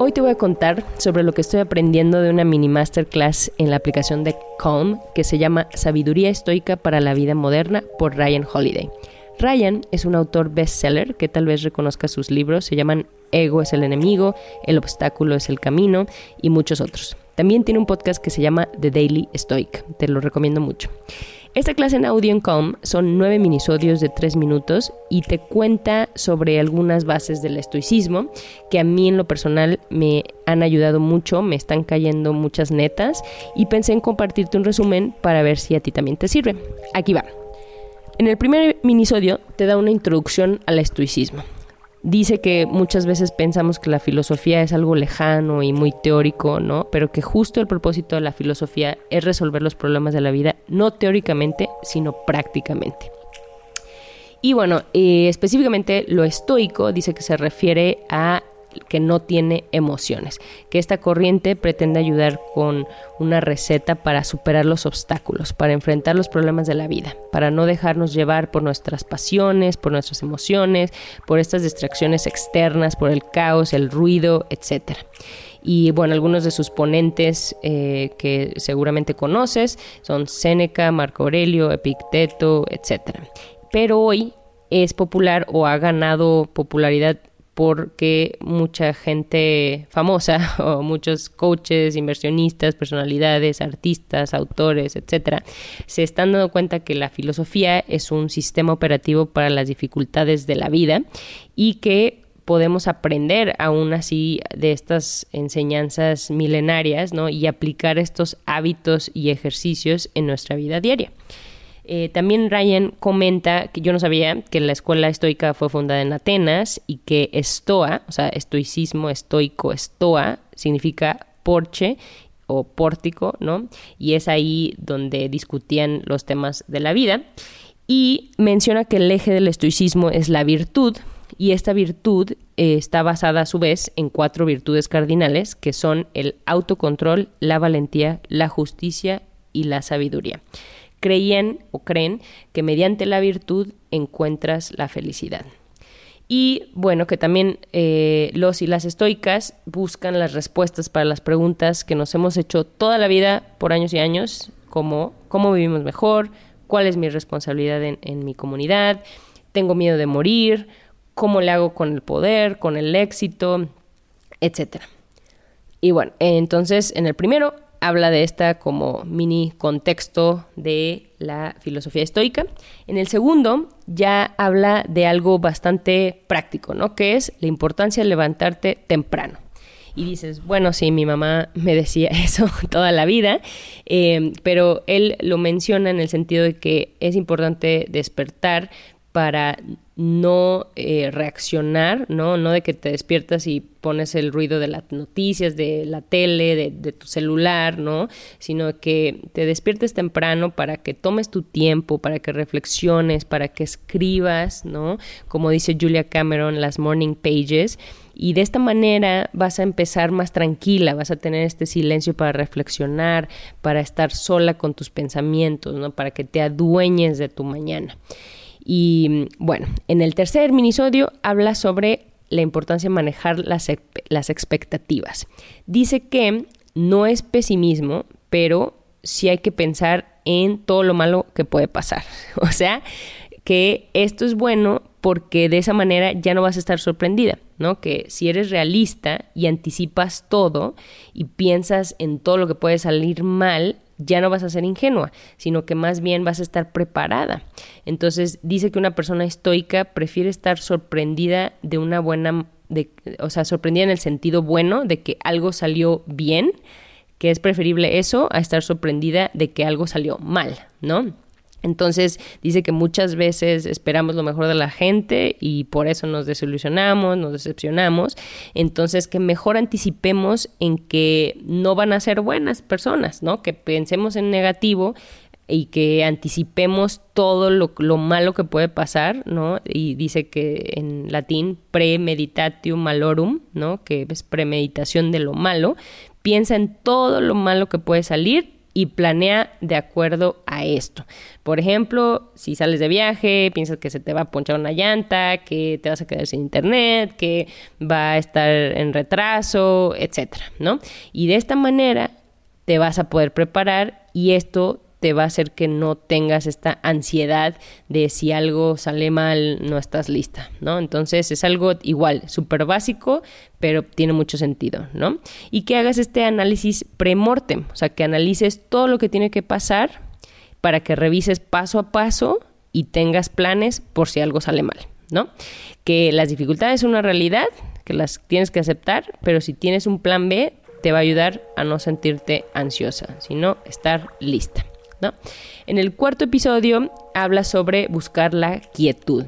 Hoy te voy a contar sobre lo que estoy aprendiendo de una mini masterclass en la aplicación de Calm que se llama Sabiduría Estoica para la Vida Moderna por Ryan Holiday. Ryan es un autor bestseller que tal vez reconozca sus libros, se llaman Ego es el enemigo, El obstáculo es el camino y muchos otros. También tiene un podcast que se llama The Daily Stoic, te lo recomiendo mucho. Esta clase en audio en Com son nueve minisodios de tres minutos y te cuenta sobre algunas bases del estoicismo que a mí en lo personal me han ayudado mucho, me están cayendo muchas netas y pensé en compartirte un resumen para ver si a ti también te sirve. Aquí va. En el primer minisodio te da una introducción al estoicismo dice que muchas veces pensamos que la filosofía es algo lejano y muy teórico, ¿no? Pero que justo el propósito de la filosofía es resolver los problemas de la vida, no teóricamente, sino prácticamente. Y bueno, eh, específicamente lo estoico dice que se refiere a que no tiene emociones, que esta corriente pretende ayudar con una receta para superar los obstáculos, para enfrentar los problemas de la vida, para no dejarnos llevar por nuestras pasiones, por nuestras emociones, por estas distracciones externas, por el caos, el ruido, etc. Y bueno, algunos de sus ponentes eh, que seguramente conoces son Séneca, Marco Aurelio, Epicteto, etc. Pero hoy es popular o ha ganado popularidad porque mucha gente famosa o muchos coaches, inversionistas, personalidades, artistas, autores, etcétera, se están dando cuenta que la filosofía es un sistema operativo para las dificultades de la vida y que podemos aprender aún así de estas enseñanzas milenarias, ¿no? Y aplicar estos hábitos y ejercicios en nuestra vida diaria. Eh, también Ryan comenta que yo no sabía que la escuela estoica fue fundada en Atenas y que estoa, o sea, estoicismo, estoico, estoa, significa porche o pórtico, ¿no? Y es ahí donde discutían los temas de la vida. Y menciona que el eje del estoicismo es la virtud, y esta virtud eh, está basada a su vez en cuatro virtudes cardinales, que son el autocontrol, la valentía, la justicia y la sabiduría creían o creen que mediante la virtud encuentras la felicidad. Y bueno, que también eh, los y las estoicas buscan las respuestas para las preguntas que nos hemos hecho toda la vida por años y años, como cómo vivimos mejor, cuál es mi responsabilidad en, en mi comunidad, tengo miedo de morir, cómo le hago con el poder, con el éxito, etc. Y bueno, entonces en el primero habla de esta como mini contexto de la filosofía estoica. En el segundo ya habla de algo bastante práctico, ¿no? Que es la importancia de levantarte temprano. Y dices, bueno, sí, mi mamá me decía eso toda la vida, eh, pero él lo menciona en el sentido de que es importante despertar para no eh, reaccionar, ¿no? No de que te despiertas y pones el ruido de las noticias, de la tele, de, tu celular, ¿no? Sino que te despiertes temprano para que tomes tu tiempo, para que reflexiones, para que escribas, ¿no? Como dice Julia Cameron, las morning pages. Y de esta manera vas a empezar más tranquila, vas a tener este silencio para reflexionar, para estar sola con tus pensamientos, ¿no? Para que te adueñes de tu mañana. Y bueno, en el tercer minisodio habla sobre la importancia de manejar las, las expectativas. Dice que no es pesimismo, pero sí hay que pensar en todo lo malo que puede pasar. O sea, que esto es bueno porque de esa manera ya no vas a estar sorprendida, ¿no? Que si eres realista y anticipas todo y piensas en todo lo que puede salir mal, ya no vas a ser ingenua, sino que más bien vas a estar preparada. Entonces dice que una persona estoica prefiere estar sorprendida de una buena, de, o sea, sorprendida en el sentido bueno de que algo salió bien, que es preferible eso a estar sorprendida de que algo salió mal, ¿no? Entonces dice que muchas veces esperamos lo mejor de la gente y por eso nos desilusionamos, nos decepcionamos. Entonces que mejor anticipemos en que no van a ser buenas personas, ¿no? Que pensemos en negativo y que anticipemos todo lo, lo, malo que puede pasar, ¿no? Y dice que en latín premeditatio malorum, ¿no? Que es premeditación de lo malo. Piensa en todo lo malo que puede salir y planea de acuerdo a esto. Por ejemplo, si sales de viaje, piensas que se te va a ponchar una llanta, que te vas a quedar sin internet, que va a estar en retraso, etcétera, ¿no? Y de esta manera te vas a poder preparar y esto te va a hacer que no tengas esta ansiedad de si algo sale mal, no estás lista, ¿no? Entonces es algo igual, súper básico, pero tiene mucho sentido, ¿no? Y que hagas este análisis premortem, o sea, que analices todo lo que tiene que pasar para que revises paso a paso y tengas planes por si algo sale mal, ¿no? Que las dificultades son una realidad, que las tienes que aceptar, pero si tienes un plan B, te va a ayudar a no sentirte ansiosa, sino estar lista. En el cuarto episodio habla sobre buscar la quietud.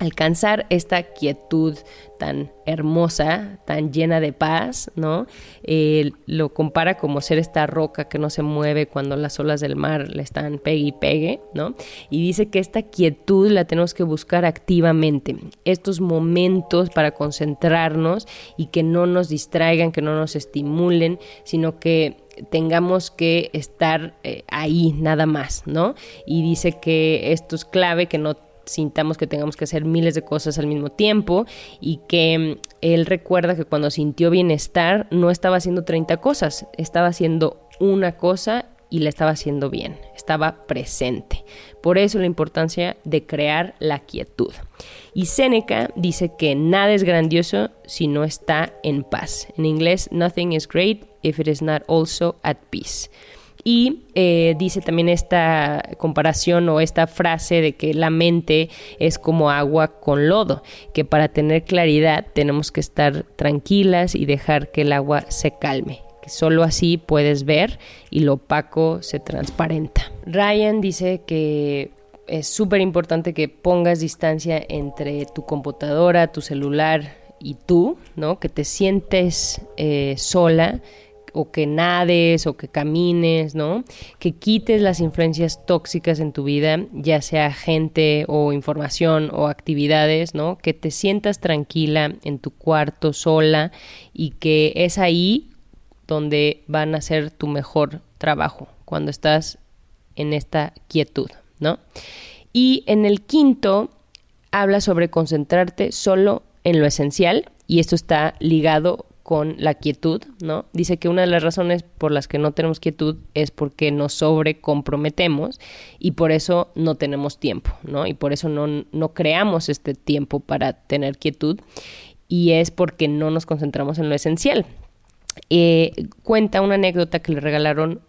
Alcanzar esta quietud tan hermosa, tan llena de paz, ¿no? Eh, lo compara como ser esta roca que no se mueve cuando las olas del mar le están pegue y pegue, ¿no? Y dice que esta quietud la tenemos que buscar activamente. Estos momentos para concentrarnos y que no nos distraigan, que no nos estimulen, sino que tengamos que estar eh, ahí nada más, ¿no? Y dice que esto es clave, que no sintamos que tengamos que hacer miles de cosas al mismo tiempo y que mm, él recuerda que cuando sintió bienestar no estaba haciendo 30 cosas, estaba haciendo una cosa y la estaba haciendo bien, estaba presente. Por eso la importancia de crear la quietud. Y Seneca dice que nada es grandioso si no está en paz. En inglés, nothing is great if it is not also at peace. Y eh, dice también esta comparación o esta frase de que la mente es como agua con lodo, que para tener claridad tenemos que estar tranquilas y dejar que el agua se calme. Solo así puedes ver y lo opaco se transparenta. Ryan dice que es súper importante que pongas distancia entre tu computadora, tu celular y tú, ¿no? Que te sientes eh, sola, o que nades o que camines, ¿no? Que quites las influencias tóxicas en tu vida, ya sea gente o información o actividades, ¿no? Que te sientas tranquila en tu cuarto sola y que es ahí donde van a hacer tu mejor trabajo, cuando estás en esta quietud, ¿no? Y en el quinto habla sobre concentrarte solo en lo esencial y esto está ligado con la quietud, ¿no? Dice que una de las razones por las que no tenemos quietud es porque nos sobrecomprometemos y por eso no tenemos tiempo, ¿no? Y por eso no, no creamos este tiempo para tener quietud y es porque no nos concentramos en lo esencial. Eh, cuenta una anécdota que le regalaron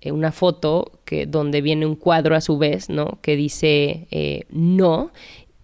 eh, una foto que, donde viene un cuadro a su vez, ¿no? Que dice eh, no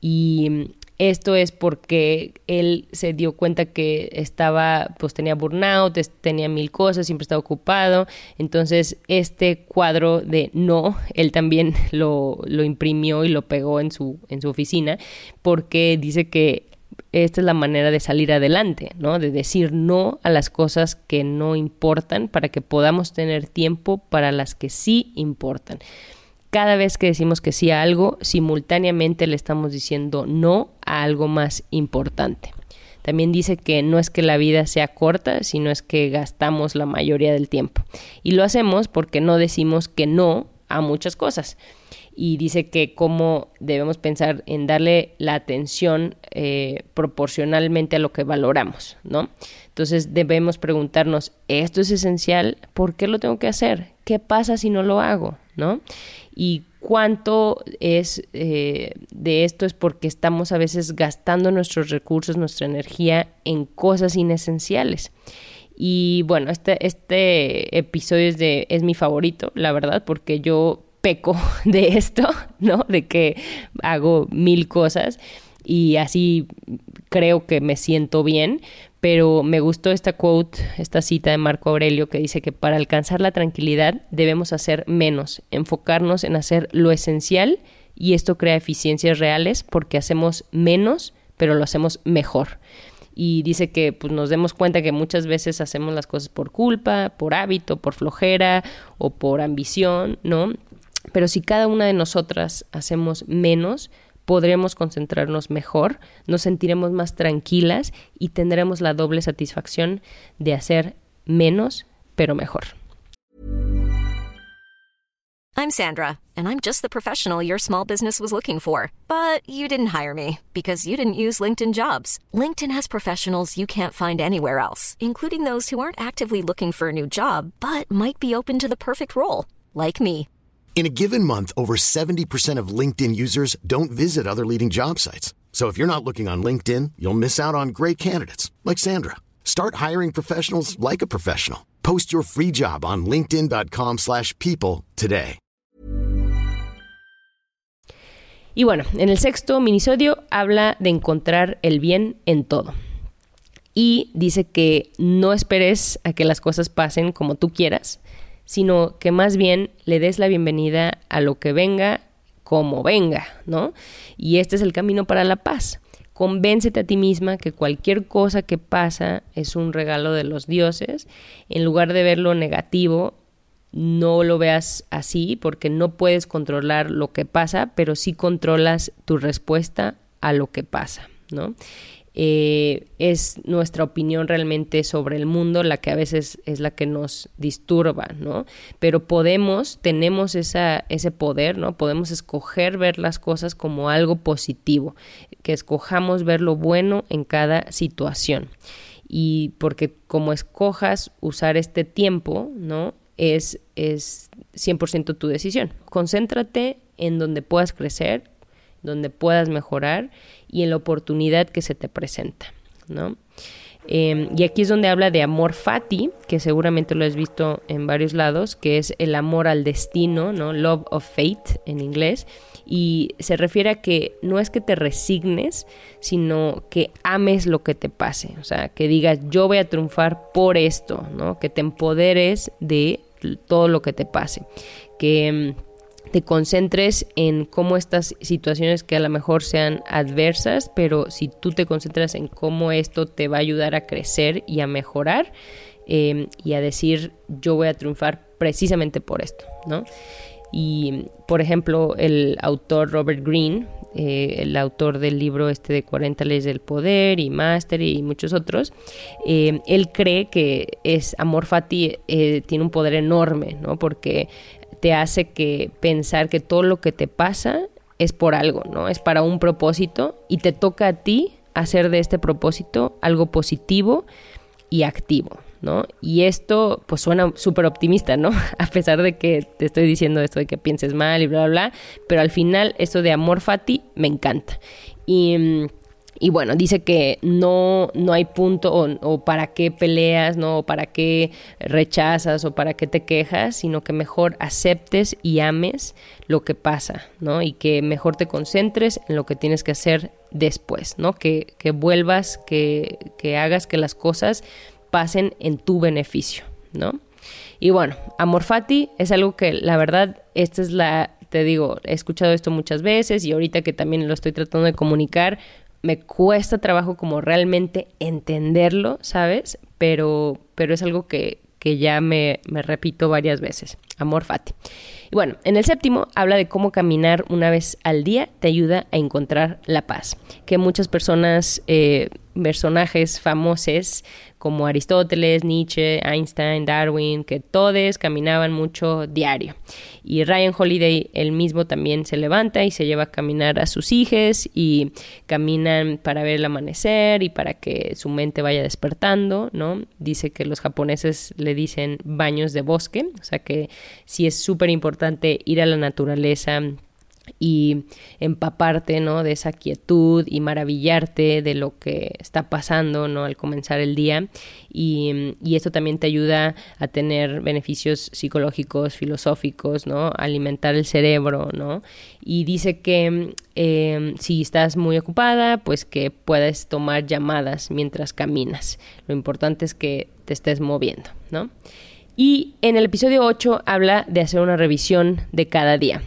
y esto es porque él se dio cuenta que estaba, pues tenía burnout, tenía mil cosas, siempre estaba ocupado. Entonces, este cuadro de no, él también lo, lo imprimió y lo pegó en su, en su oficina, porque dice que esta es la manera de salir adelante, ¿no? De decir no a las cosas que no importan para que podamos tener tiempo para las que sí importan cada vez que decimos que sí a algo, simultáneamente le estamos diciendo no a algo más importante. También dice que no es que la vida sea corta, sino es que gastamos la mayoría del tiempo. Y lo hacemos porque no decimos que no a muchas cosas. Y dice que cómo debemos pensar en darle la atención eh, proporcionalmente a lo que valoramos, ¿no? Entonces debemos preguntarnos, ¿esto es esencial? ¿Por qué lo tengo que hacer? ¿Qué pasa si no lo hago? ¿No? Y cuánto es eh, de esto es porque estamos a veces gastando nuestros recursos, nuestra energía en cosas inesenciales. Y bueno, este, este episodio es, de, es mi favorito, la verdad, porque yo peco de esto, ¿no? De que hago mil cosas y así creo que me siento bien, pero me gustó esta quote, esta cita de Marco Aurelio que dice que para alcanzar la tranquilidad debemos hacer menos, enfocarnos en hacer lo esencial y esto crea eficiencias reales porque hacemos menos, pero lo hacemos mejor. Y dice que pues, nos demos cuenta que muchas veces hacemos las cosas por culpa, por hábito, por flojera o por ambición, ¿no? Pero si cada una de nosotras hacemos menos, podremos concentrarnos mejor, nos sentiremos más tranquilas y tendremos la doble satisfacción de hacer menos, pero mejor. I'm Sandra, and I'm just the professional your small business was looking for. But you didn't hire me because you didn't use LinkedIn jobs. LinkedIn has professionals you can't find anywhere else, including those who aren't actively looking for a new job but might be open to the perfect role, like me. In a given month, over 70% of LinkedIn users don't visit other leading job sites. So if you're not looking on LinkedIn, you'll miss out on great candidates like Sandra. Start hiring professionals like a professional. Post your free job on linkedin.com/people today. Y bueno, en el sexto minisodio habla de encontrar el bien en todo. Y dice que no esperes a que las cosas pasen como tú quieras, sino que más bien le des la bienvenida a lo que venga como venga, ¿no? Y este es el camino para la paz. Convéncete a ti misma que cualquier cosa que pasa es un regalo de los dioses. En lugar de verlo negativo, no lo veas así porque no puedes controlar lo que pasa, pero sí controlas tu respuesta a lo que pasa, ¿no? Eh, es nuestra opinión realmente sobre el mundo la que a veces es la que nos disturba, ¿no? Pero podemos, tenemos esa, ese poder, ¿no? Podemos escoger ver las cosas como algo positivo, que escojamos ver lo bueno en cada situación. Y porque como escojas usar este tiempo, ¿no? Es, es 100% tu decisión. Concéntrate en donde puedas crecer, donde puedas mejorar y en la oportunidad que se te presenta, ¿no? Em, y aquí es donde habla de amor fati, que seguramente lo has visto en varios lados, que es el amor al destino, ¿no? Love of fate en inglés. Y se refiere a que no es que te resignes, sino que ames lo que te pase. O sea, que digas, yo voy a triunfar por esto, ¿no? Que te empoderes de todo lo que te pase. Que em, te concentres en cómo estas situaciones que a lo mejor sean adversas, pero si tú te concentras en cómo esto te va a ayudar a crecer y a mejorar em, y a decir yo voy a triunfar precisamente por esto, ¿no? Y, por ejemplo, el autor Robert Greene, eh, el autor del libro este de 40 leyes del poder y Master y muchos otros, em, él cree que es Amor Fati eh, tiene un poder enorme, ¿no? Porque te hace que pensar que todo lo que te pasa es por algo, ¿no? Es para un propósito y te toca a ti hacer de este propósito algo positivo y activo, ¿no? Y esto pues suena súper optimista, ¿no? A pesar de que te estoy diciendo esto de que pienses mal y bla, bla, bla, pero al final esto de amor fati me encanta. Y mm, y bueno, dice que no, no hay punto o, para qué peleas, ¿no? O para qué rechazas o para qué te quejas, sino que mejor aceptes y ames lo que pasa, ¿no? Y que mejor te concentres en lo que tienes que hacer después, ¿no? Que, que vuelvas, que, que hagas que las cosas pasen en tu beneficio, ¿no? Y bueno, amor fati es algo que la verdad, esta es la, te digo, he escuchado esto muchas veces y ahorita que también lo estoy tratando de comunicar, me cuesta trabajo como realmente entenderlo, ¿sabes? Pero, pero es algo que, que ya me, me, repito varias veces. Amor fati. Y bueno, en el séptimo habla de cómo caminar una vez al día te ayuda a encontrar la paz. Que muchas personas, eh, personajes famosos como Aristóteles, Nietzsche, Einstein, Darwin, que todos caminaban mucho diario. Y Ryan Holiday, él mismo también se levanta y se lleva a caminar a sus hijos y caminan para ver el amanecer y para que su mente vaya despertando, ¿no? Dice que los japoneses le dicen baños de bosque, o sea que sí es súper importante ir a la naturaleza y empaparte, ¿no? De esa quietud y maravillarte de lo que está pasando, ¿no? Al comenzar el día. Y, y esto también te ayuda a tener beneficios psicológicos, filosóficos, ¿no? Alimentar el cerebro, ¿no? Y dice que em, si estás muy ocupada, pues que puedes tomar llamadas mientras caminas. Lo importante es que te estés moviendo, ¿no? Y en el episodio 8 habla de hacer una revisión de cada día.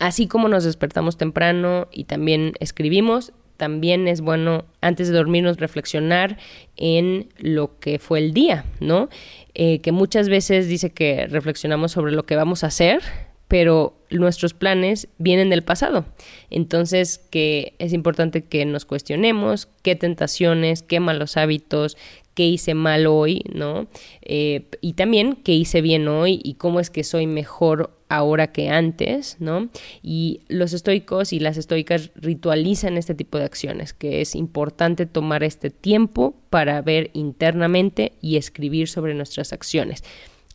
Así como nos despertamos temprano y también escribimos, también es bueno antes de dormirnos reflexionar en lo que fue el día, ¿no? Eh, que muchas veces dice que reflexionamos sobre lo que vamos a hacer, pero nuestros planes vienen del pasado. Entonces, que es importante que nos cuestionemos qué tentaciones, qué malos hábitos, qué hice mal hoy, ¿no? Eh, y también qué hice bien hoy y cómo es que soy mejor ahora que antes, ¿no? Y los estoicos y las estoicas ritualizan este tipo de acciones, que es importante tomar este tiempo para ver internamente y escribir sobre nuestras acciones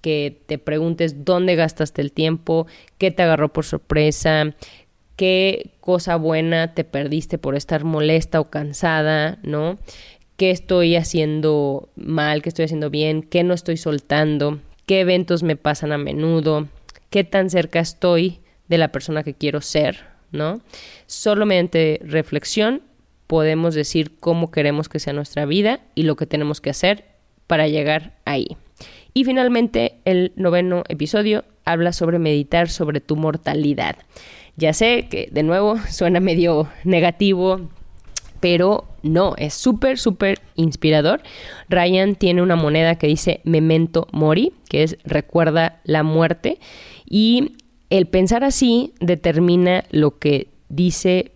que te preguntes dónde gastaste el tiempo, qué te agarró por sorpresa, qué cosa buena te perdiste por estar molesta o cansada, ¿no? ¿Qué estoy haciendo mal? ¿Qué estoy haciendo bien? ¿Qué no estoy soltando? ¿Qué eventos me pasan a menudo? qué tan cerca estoy de la persona que quiero ser, ¿no? Solo mediante reflexión podemos decir cómo queremos que sea nuestra vida y lo que tenemos que hacer para llegar ahí. Y finalmente, el noveno episodio habla sobre meditar sobre tu mortalidad. Ya sé que de nuevo suena medio negativo, pero no, es súper, súper inspirador. Ryan tiene una moneda que dice memento mori, que es recuerda la muerte. Y el pensar así determina lo que dice,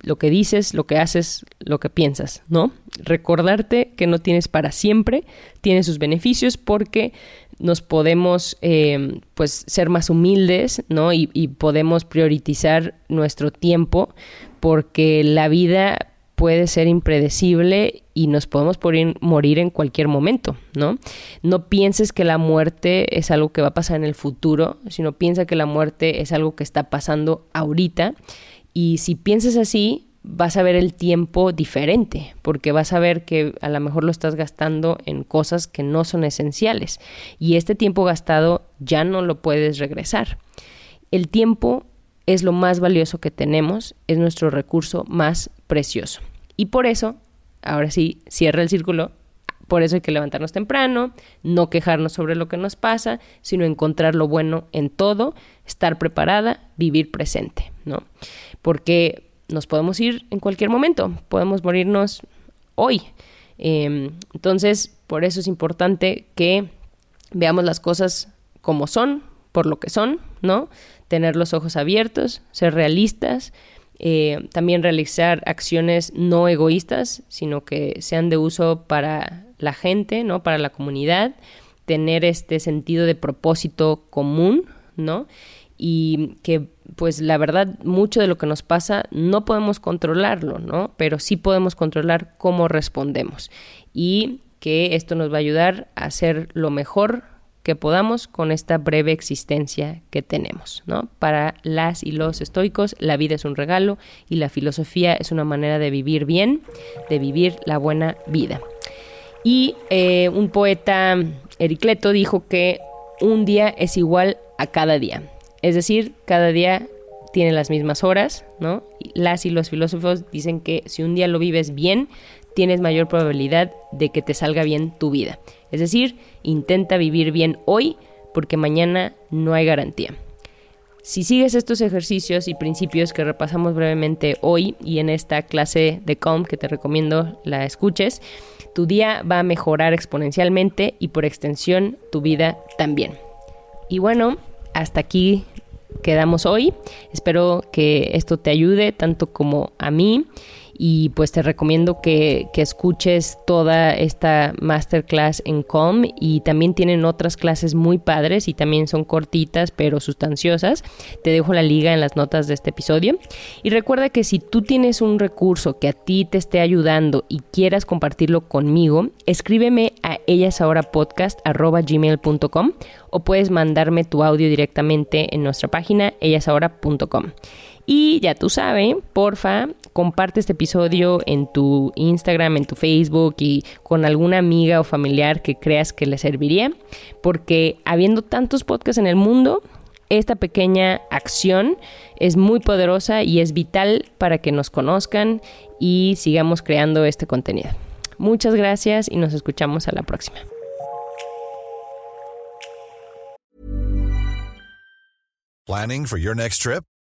lo que dices, lo que haces, lo que piensas, ¿no? Recordarte que no tienes para siempre, tiene sus beneficios porque nos podemos eh, pues ser más humildes, ¿no? Y, y podemos priorizar nuestro tiempo porque la vida puede ser impredecible y nos podemos morir en cualquier momento, ¿no? No pienses que la muerte es algo que va a pasar en el futuro, sino piensa que la muerte es algo que está pasando ahorita y si piensas así, vas a ver el tiempo diferente, porque vas a ver que a lo mejor lo estás gastando en cosas que no son esenciales y este tiempo gastado ya no lo puedes regresar. El tiempo es lo más valioso que tenemos, es nuestro recurso más precioso. Y por eso, ahora sí, cierra el círculo, por eso hay que levantarnos temprano, no quejarnos sobre lo que nos pasa, sino encontrar lo bueno en todo, estar preparada, vivir presente, ¿no? Porque nos podemos ir en cualquier momento, podemos morirnos hoy. Em, entonces, por eso es importante que veamos las cosas como son, por lo que son, ¿no? Tener los ojos abiertos, ser realistas, eh, también realizar acciones no egoístas, sino que sean de uso para la gente, ¿no? Para la comunidad, tener este sentido de propósito común, ¿no? Y que, pues, la verdad, mucho de lo que nos pasa no podemos controlarlo, ¿no? Pero sí podemos controlar cómo respondemos. Y que esto nos va a ayudar a hacer lo mejor que podamos con esta breve existencia que tenemos. ¿no? Para las y los estoicos, la vida es un regalo y la filosofía es una manera de vivir bien, de vivir la buena vida. Y eh, un poeta, Ericleto, dijo que un día es igual a cada día. Es decir, cada día tiene las mismas horas, ¿no? Las y los filósofos dicen que si un día lo vives bien, tienes mayor probabilidad de que te salga bien tu vida. Es decir, intenta vivir bien hoy porque mañana no hay garantía. Si sigues estos ejercicios y principios que repasamos brevemente hoy y en esta clase de COM que te recomiendo la escuches, tu día va a mejorar exponencialmente y por extensión tu vida también. Y bueno, hasta aquí quedamos hoy. Espero que esto te ayude tanto como a mí y pues te recomiendo que, escuches toda esta masterclass en Com y también tienen otras clases muy padres y también son cortitas pero sustanciosas. Te dejo la liga en las notas de este episodio. Y recuerda que si tú tienes un recurso que a ti te esté ayudando y quieras compartirlo conmigo, escríbeme a ellasahorapodcast.gmail.com o puedes mandarme tu audio directamente en nuestra página ellasahora.com. Y ya tú sabes, porfa, comparte este episodio en tu Instagram, en tu Facebook y con alguna amiga o familiar que creas que le serviría, porque habiendo tantos podcasts en el mundo, esta pequeña acción es muy poderosa y es vital para que nos conozcan y sigamos creando este contenido. Muchas gracias y nos escuchamos a la próxima. For your next trip?